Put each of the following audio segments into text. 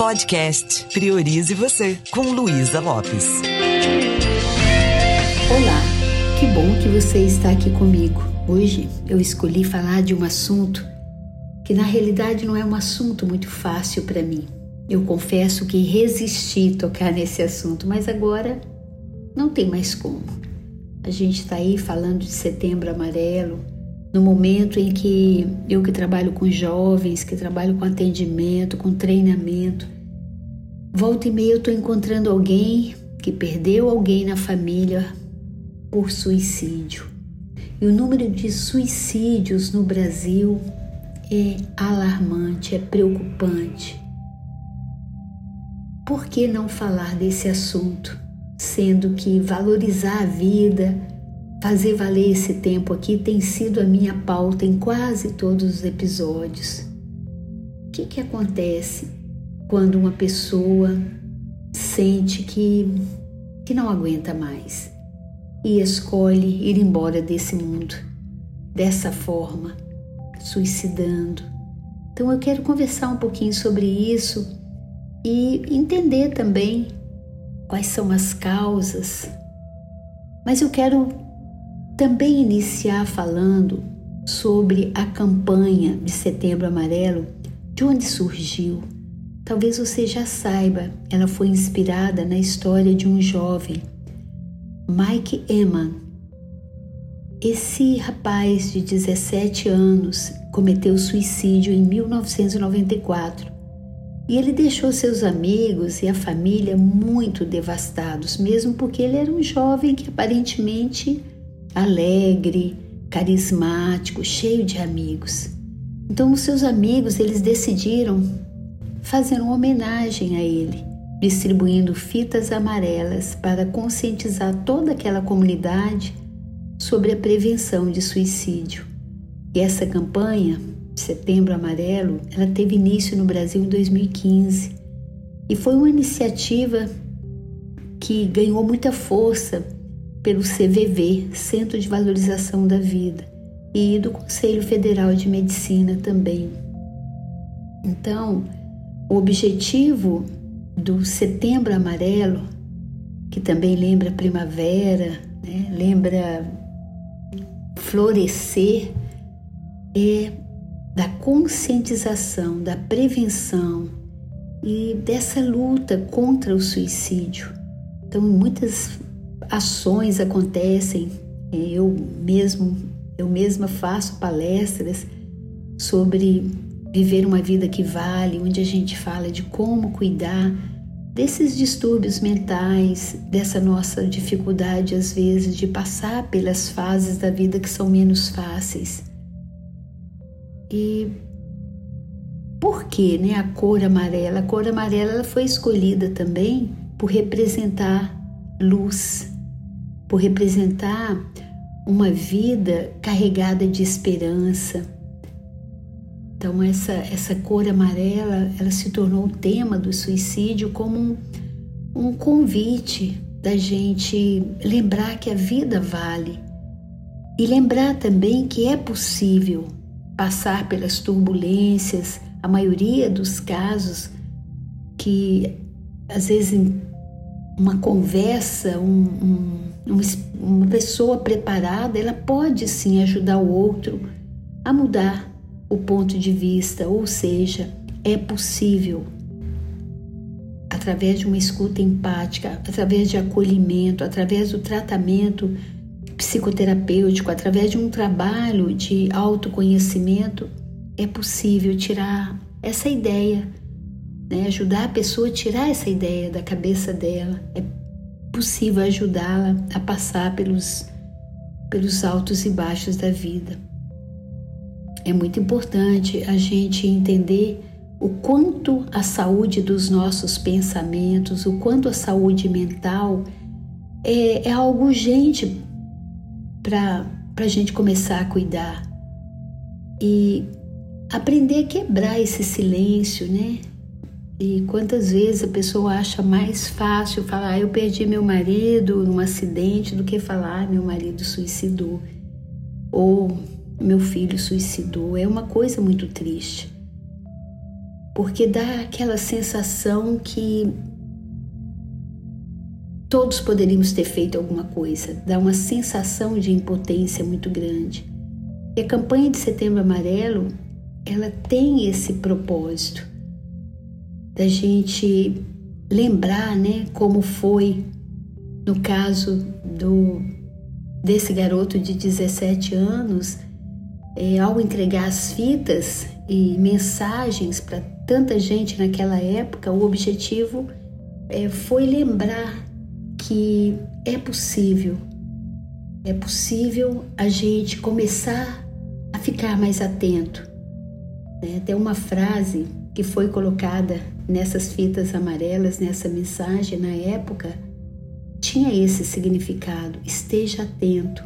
Podcast Priorize Você, com Luísa Lopes. Olá, que bom que você está aqui comigo. Hoje eu escolhi falar de um assunto que na realidade não é um assunto muito fácil para mim. Eu confesso que resisti tocar nesse assunto, mas agora não tem mais como. A gente está aí falando de setembro amarelo, no momento em que eu que trabalho com jovens, que trabalho com atendimento, com treinamento, volta e meia eu estou encontrando alguém que perdeu alguém na família por suicídio. E o número de suicídios no Brasil é alarmante, é preocupante. Por que não falar desse assunto, sendo que valorizar a vida, Fazer valer esse tempo aqui tem sido a minha pauta em quase todos os episódios. O que, que acontece quando uma pessoa sente que, que não aguenta mais e escolhe ir embora desse mundo dessa forma, suicidando? Então eu quero conversar um pouquinho sobre isso e entender também quais são as causas. Mas eu quero também iniciar falando sobre a campanha de Setembro Amarelo, de onde surgiu. Talvez você já saiba, ela foi inspirada na história de um jovem, Mike Eman. Esse rapaz de 17 anos cometeu suicídio em 1994 e ele deixou seus amigos e a família muito devastados, mesmo porque ele era um jovem que aparentemente alegre, carismático, cheio de amigos. Então os seus amigos eles decidiram fazer uma homenagem a ele, distribuindo fitas amarelas para conscientizar toda aquela comunidade sobre a prevenção de suicídio. E essa campanha, Setembro Amarelo, ela teve início no Brasil em 2015 e foi uma iniciativa que ganhou muita força pelo CVV, Centro de Valorização da Vida, e do Conselho Federal de Medicina também. Então, o objetivo do Setembro Amarelo, que também lembra primavera, né, lembra florescer, é da conscientização, da prevenção e dessa luta contra o suicídio. Então, muitas ações acontecem. É, eu mesmo, eu mesma faço palestras sobre viver uma vida que vale, onde a gente fala de como cuidar desses distúrbios mentais, dessa nossa dificuldade às vezes de passar pelas fases da vida que são menos fáceis. E por que, né, a cor amarela? A cor amarela foi escolhida também por representar luz, por representar uma vida carregada de esperança. Então essa essa cor amarela, ela se tornou o tema do suicídio como um, um convite da gente lembrar que a vida vale e lembrar também que é possível passar pelas turbulências, a maioria dos casos que às vezes uma conversa, um, um uma pessoa preparada, ela pode sim ajudar o outro a mudar o ponto de vista, ou seja, é possível através de uma escuta empática, através de acolhimento, através do tratamento psicoterapêutico, através de um trabalho de autoconhecimento, é possível tirar essa ideia, né? ajudar a pessoa a tirar essa ideia da cabeça dela. É possível ajudá-la a passar pelos, pelos altos e baixos da vida. É muito importante a gente entender o quanto a saúde dos nossos pensamentos, o quanto a saúde mental é, é algo urgente para a gente começar a cuidar e aprender a quebrar esse silêncio, né? E quantas vezes a pessoa acha mais fácil falar, ah, eu perdi meu marido num acidente, do que falar, ah, meu marido suicidou ou meu filho suicidou. É uma coisa muito triste. porque dá aquela sensação que todos poderíamos ter feito alguma coisa, dá uma sensação de impotência muito grande. E a campanha de Setembro Amarelo, ela tem esse propósito da gente lembrar, né, como foi no caso do desse garoto de 17 anos, é, ao entregar as fitas e mensagens para tanta gente naquela época, o objetivo é, foi lembrar que é possível, é possível a gente começar a ficar mais atento. Né? Tem uma frase que foi colocada nessas fitas amarelas, nessa mensagem na época, tinha esse significado. Esteja atento,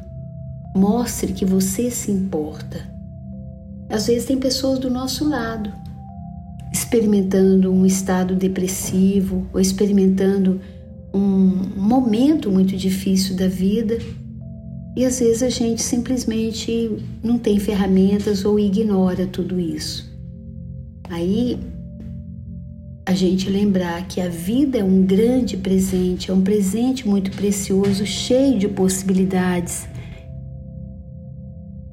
mostre que você se importa. Às vezes tem pessoas do nosso lado experimentando um estado depressivo ou experimentando um momento muito difícil da vida e às vezes a gente simplesmente não tem ferramentas ou ignora tudo isso. Aí a gente lembrar que a vida é um grande presente, é um presente muito precioso, cheio de possibilidades.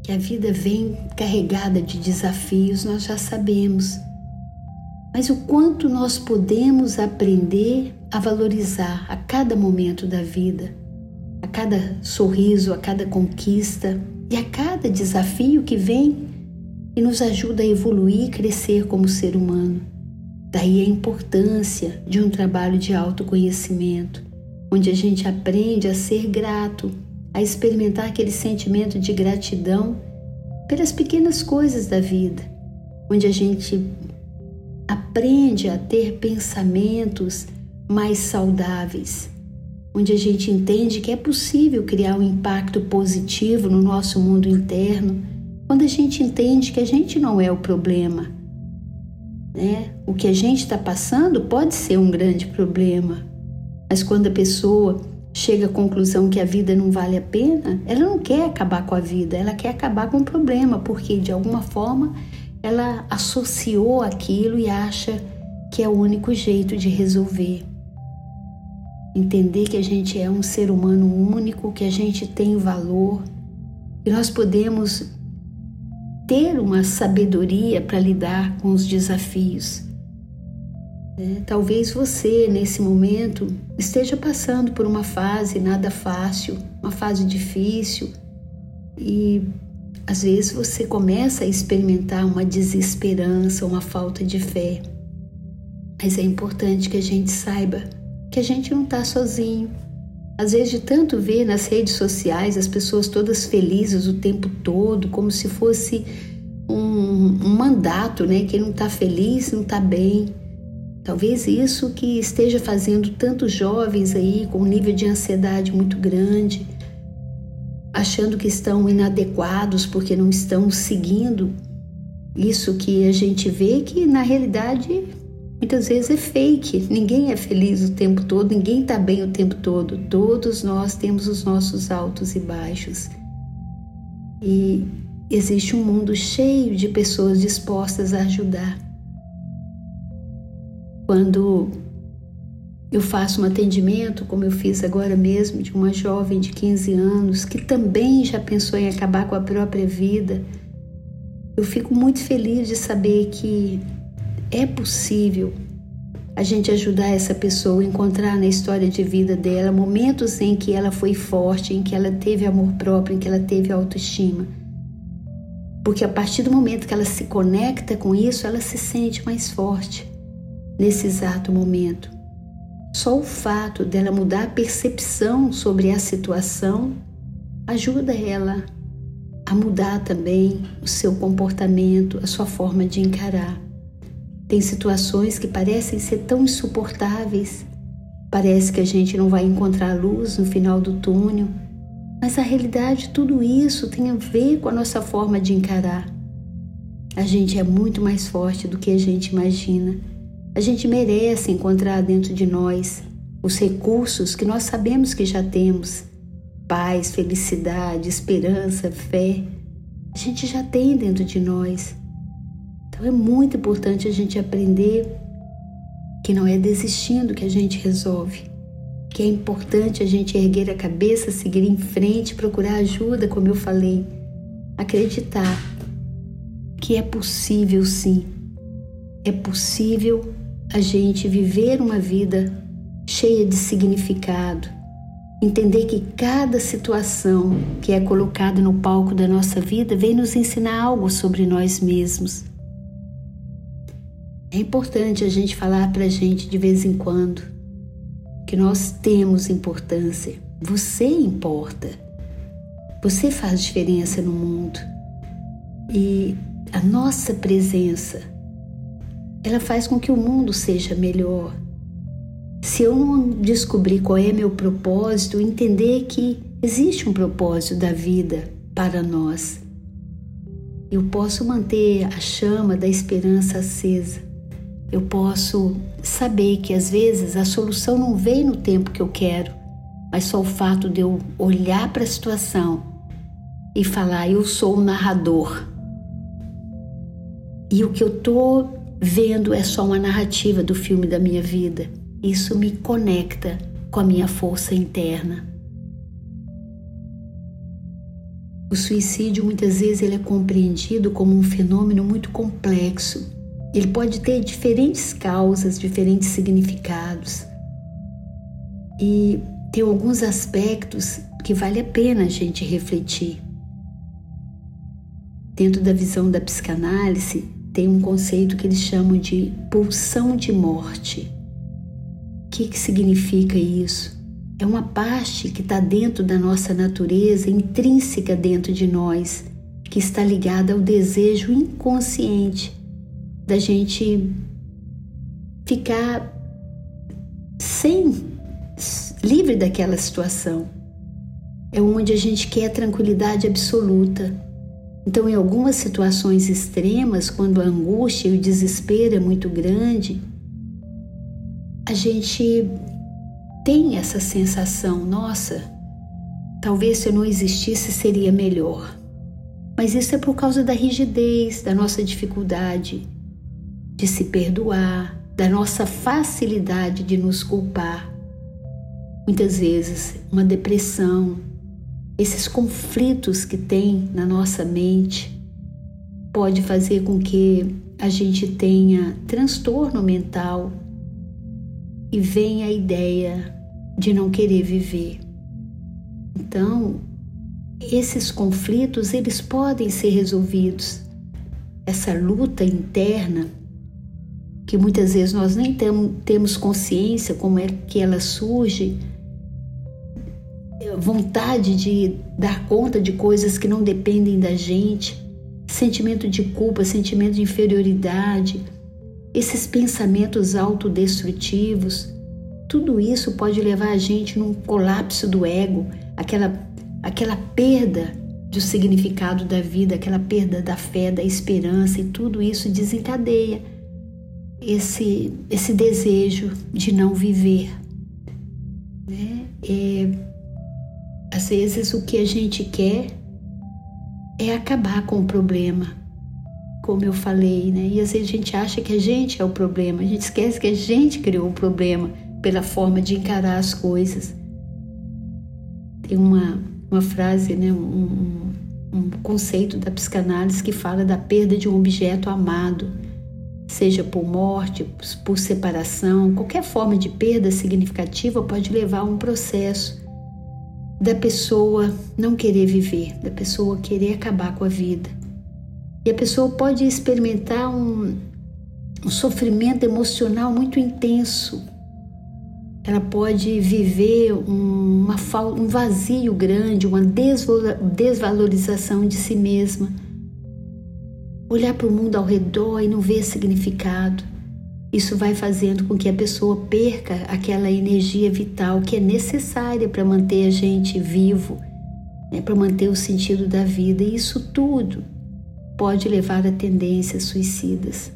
Que a vida vem carregada de desafios, nós já sabemos. Mas o quanto nós podemos aprender a valorizar a cada momento da vida, a cada sorriso, a cada conquista e a cada desafio que vem e nos ajuda a evoluir e crescer como ser humano. Daí a importância de um trabalho de autoconhecimento, onde a gente aprende a ser grato, a experimentar aquele sentimento de gratidão pelas pequenas coisas da vida, onde a gente aprende a ter pensamentos mais saudáveis, onde a gente entende que é possível criar um impacto positivo no nosso mundo interno, quando a gente entende que a gente não é o problema né? O que a gente está passando pode ser um grande problema, mas quando a pessoa chega à conclusão que a vida não vale a pena, ela não quer acabar com a vida, ela quer acabar com o problema, porque de alguma forma ela associou aquilo e acha que é o único jeito de resolver. Entender que a gente é um ser humano único, que a gente tem valor, que nós podemos ter uma sabedoria para lidar com os desafios. É, talvez você, nesse momento, esteja passando por uma fase nada fácil, uma fase difícil, e às vezes você começa a experimentar uma desesperança, uma falta de fé. Mas é importante que a gente saiba que a gente não está sozinho. Às vezes, de tanto ver nas redes sociais as pessoas todas felizes o tempo todo, como se fosse um, um mandato, né? Quem não está feliz não está bem. Talvez isso que esteja fazendo tantos jovens aí com um nível de ansiedade muito grande, achando que estão inadequados porque não estão seguindo isso que a gente vê que na realidade muitas vezes é fake. Ninguém é feliz o tempo todo, ninguém está bem o tempo todo. Todos nós temos os nossos altos e baixos. E existe um mundo cheio de pessoas dispostas a ajudar. Quando eu faço um atendimento, como eu fiz agora mesmo, de uma jovem de 15 anos que também já pensou em acabar com a própria vida, eu fico muito feliz de saber que é possível a gente ajudar essa pessoa a encontrar na história de vida dela momentos em que ela foi forte, em que ela teve amor próprio, em que ela teve autoestima. Porque a partir do momento que ela se conecta com isso, ela se sente mais forte nesse exato momento. Só o fato dela mudar a percepção sobre a situação ajuda ela a mudar também o seu comportamento, a sua forma de encarar. Tem situações que parecem ser tão insuportáveis, parece que a gente não vai encontrar luz no final do túnel, mas a realidade, tudo isso tem a ver com a nossa forma de encarar. A gente é muito mais forte do que a gente imagina. A gente merece encontrar dentro de nós os recursos que nós sabemos que já temos: paz, felicidade, esperança, fé. A gente já tem dentro de nós. Então é muito importante a gente aprender que não é desistindo que a gente resolve, que é importante a gente erguer a cabeça, seguir em frente, procurar ajuda, como eu falei, acreditar que é possível sim, é possível a gente viver uma vida cheia de significado, entender que cada situação que é colocada no palco da nossa vida vem nos ensinar algo sobre nós mesmos. É importante a gente falar para a gente de vez em quando que nós temos importância. Você importa. Você faz diferença no mundo. E a nossa presença, ela faz com que o mundo seja melhor. Se eu não descobrir qual é meu propósito, entender que existe um propósito da vida para nós, eu posso manter a chama da esperança acesa eu posso saber que às vezes a solução não vem no tempo que eu quero, mas só o fato de eu olhar para a situação e falar: eu sou o narrador. E o que eu estou vendo é só uma narrativa do filme da minha vida. Isso me conecta com a minha força interna. O suicídio muitas vezes ele é compreendido como um fenômeno muito complexo ele pode ter diferentes causas, diferentes significados. E tem alguns aspectos que vale a pena a gente refletir. Dentro da visão da psicanálise, tem um conceito que eles chamam de pulsão de morte. O que, que significa isso? É uma parte que está dentro da nossa natureza, intrínseca dentro de nós, que está ligada ao desejo inconsciente da gente ficar sem livre daquela situação. É onde a gente quer tranquilidade absoluta. Então, em algumas situações extremas, quando a angústia e o desespero é muito grande, a gente tem essa sensação, nossa, talvez se eu não existisse seria melhor. Mas isso é por causa da rigidez, da nossa dificuldade de se perdoar, da nossa facilidade de nos culpar. Muitas vezes, uma depressão, esses conflitos que tem na nossa mente, pode fazer com que a gente tenha transtorno mental e venha a ideia de não querer viver. Então, esses conflitos eles podem ser resolvidos. Essa luta interna que muitas vezes nós nem temos consciência como é que ela surge, vontade de dar conta de coisas que não dependem da gente, sentimento de culpa, sentimento de inferioridade, esses pensamentos autodestrutivos, tudo isso pode levar a gente num colapso do ego, aquela, aquela perda do significado da vida, aquela perda da fé, da esperança, e tudo isso desencadeia esse, esse desejo de não viver. Né? É, às vezes o que a gente quer é acabar com o problema, como eu falei, né? E às vezes a gente acha que a gente é o problema, a gente esquece que a gente criou o problema pela forma de encarar as coisas. Tem uma, uma frase, né? um, um conceito da psicanálise que fala da perda de um objeto amado seja por morte, por separação, qualquer forma de perda significativa pode levar a um processo da pessoa não querer viver, da pessoa querer acabar com a vida. E a pessoa pode experimentar um, um sofrimento emocional muito intenso. Ela pode viver uma, um vazio grande, uma desvalorização de si mesma olhar para o mundo ao redor e não ver significado. Isso vai fazendo com que a pessoa perca aquela energia vital que é necessária para manter a gente vivo, né, para manter o sentido da vida. E isso tudo pode levar a tendências suicidas.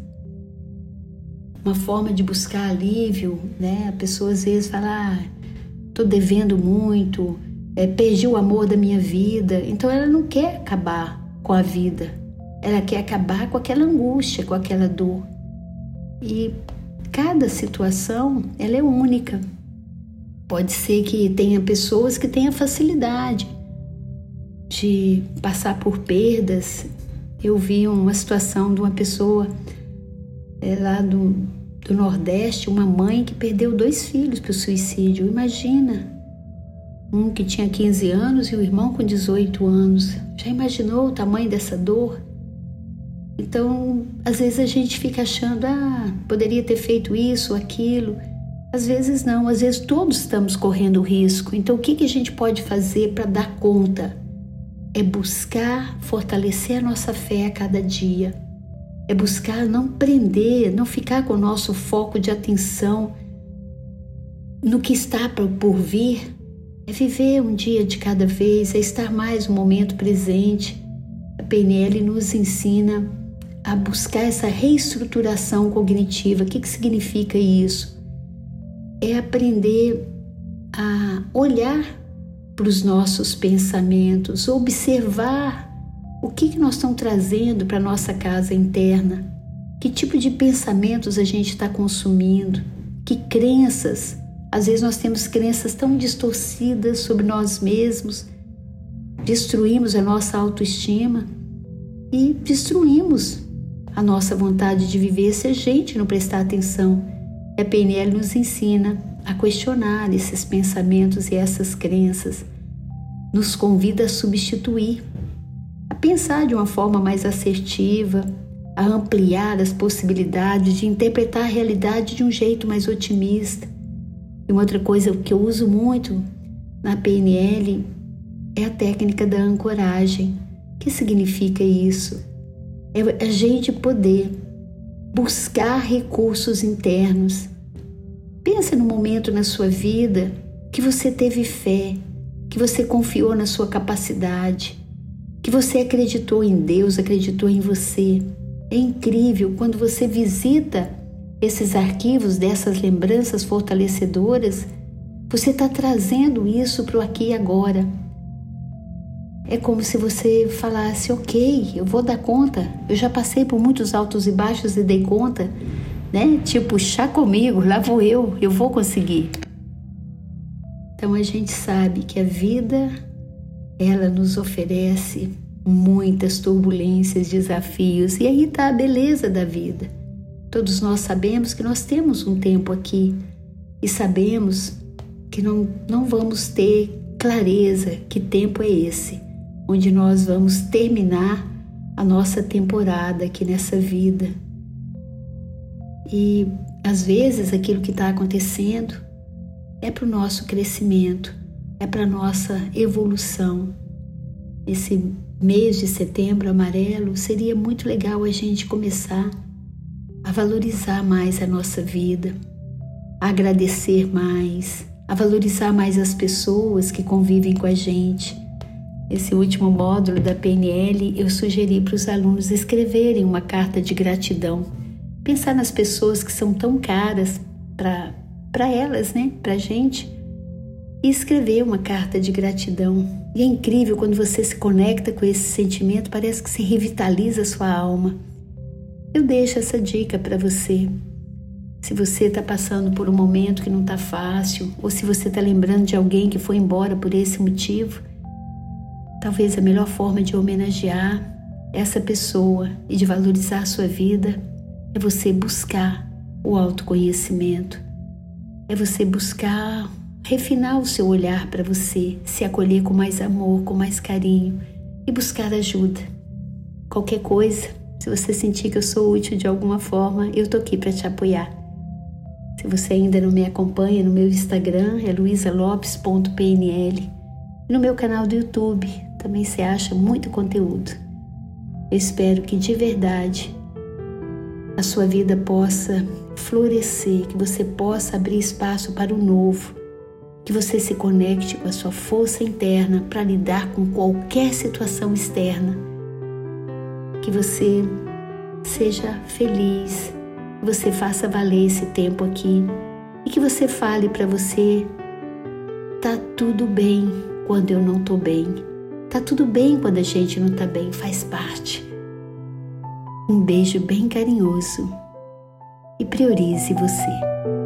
Uma forma de buscar alívio, né? A pessoa às vezes fala: ah, devendo muito, é, perdi o amor da minha vida. Então ela não quer acabar com a vida, ela quer acabar com aquela angústia, com aquela dor. E cada situação, ela é única. Pode ser que tenha pessoas que tenham facilidade de passar por perdas. Eu vi uma situação de uma pessoa é, lá do, do Nordeste, uma mãe que perdeu dois filhos para o suicídio. Imagina, um que tinha 15 anos e o irmão com 18 anos. Já imaginou o tamanho dessa dor? Então, às vezes a gente fica achando, ah, poderia ter feito isso aquilo. Às vezes não, às vezes todos estamos correndo risco. Então, o que, que a gente pode fazer para dar conta? É buscar fortalecer a nossa fé a cada dia. É buscar não prender, não ficar com o nosso foco de atenção no que está por vir. É viver um dia de cada vez, é estar mais no momento presente. A PNL nos ensina a buscar essa reestruturação cognitiva. O que, que significa isso? É aprender a olhar para os nossos pensamentos, observar o que, que nós estamos trazendo para a nossa casa interna, que tipo de pensamentos a gente está consumindo, que crenças. Às vezes nós temos crenças tão distorcidas sobre nós mesmos, destruímos a nossa autoestima e destruímos a nossa vontade de viver se a gente não prestar atenção. E a PNL nos ensina a questionar esses pensamentos e essas crenças, nos convida a substituir, a pensar de uma forma mais assertiva, a ampliar as possibilidades de interpretar a realidade de um jeito mais otimista. E uma outra coisa que eu uso muito na PNL é a técnica da ancoragem. O que significa isso? É a gente poder buscar recursos internos. Pensa no momento na sua vida que você teve fé, que você confiou na sua capacidade, que você acreditou em Deus, acreditou em você. É incrível quando você visita esses arquivos dessas lembranças fortalecedoras, você está trazendo isso para o aqui e agora. É como se você falasse: Ok, eu vou dar conta. Eu já passei por muitos altos e baixos e dei conta, né? Tipo, chá comigo, lá vou eu, eu vou conseguir. Então a gente sabe que a vida ela nos oferece muitas turbulências, desafios, e aí está a beleza da vida. Todos nós sabemos que nós temos um tempo aqui e sabemos que não, não vamos ter clareza que tempo é esse onde nós vamos terminar a nossa temporada aqui nessa vida. E às vezes aquilo que está acontecendo é para o nosso crescimento, é para a nossa evolução. Esse mês de setembro amarelo seria muito legal a gente começar a valorizar mais a nossa vida, a agradecer mais, a valorizar mais as pessoas que convivem com a gente esse último módulo da PNL, eu sugeri para os alunos escreverem uma carta de gratidão. Pensar nas pessoas que são tão caras para elas, né? Para a gente. E escrever uma carta de gratidão. E é incrível quando você se conecta com esse sentimento, parece que se revitaliza a sua alma. Eu deixo essa dica para você. Se você está passando por um momento que não está fácil, ou se você está lembrando de alguém que foi embora por esse motivo, Talvez a melhor forma de homenagear essa pessoa e de valorizar a sua vida é você buscar o autoconhecimento, é você buscar refinar o seu olhar para você, se acolher com mais amor, com mais carinho e buscar ajuda. Qualquer coisa, se você sentir que eu sou útil de alguma forma, eu tô aqui para te apoiar. Se você ainda não me acompanha no meu Instagram, é luisalopes.pnl. No meu canal do YouTube, também se acha muito conteúdo. Eu espero que de verdade a sua vida possa florescer, que você possa abrir espaço para o novo, que você se conecte com a sua força interna para lidar com qualquer situação externa, que você seja feliz, que você faça valer esse tempo aqui e que você fale para você: tá tudo bem quando eu não tô bem. Tá tudo bem quando a gente não tá bem, faz parte. Um beijo bem carinhoso e priorize você.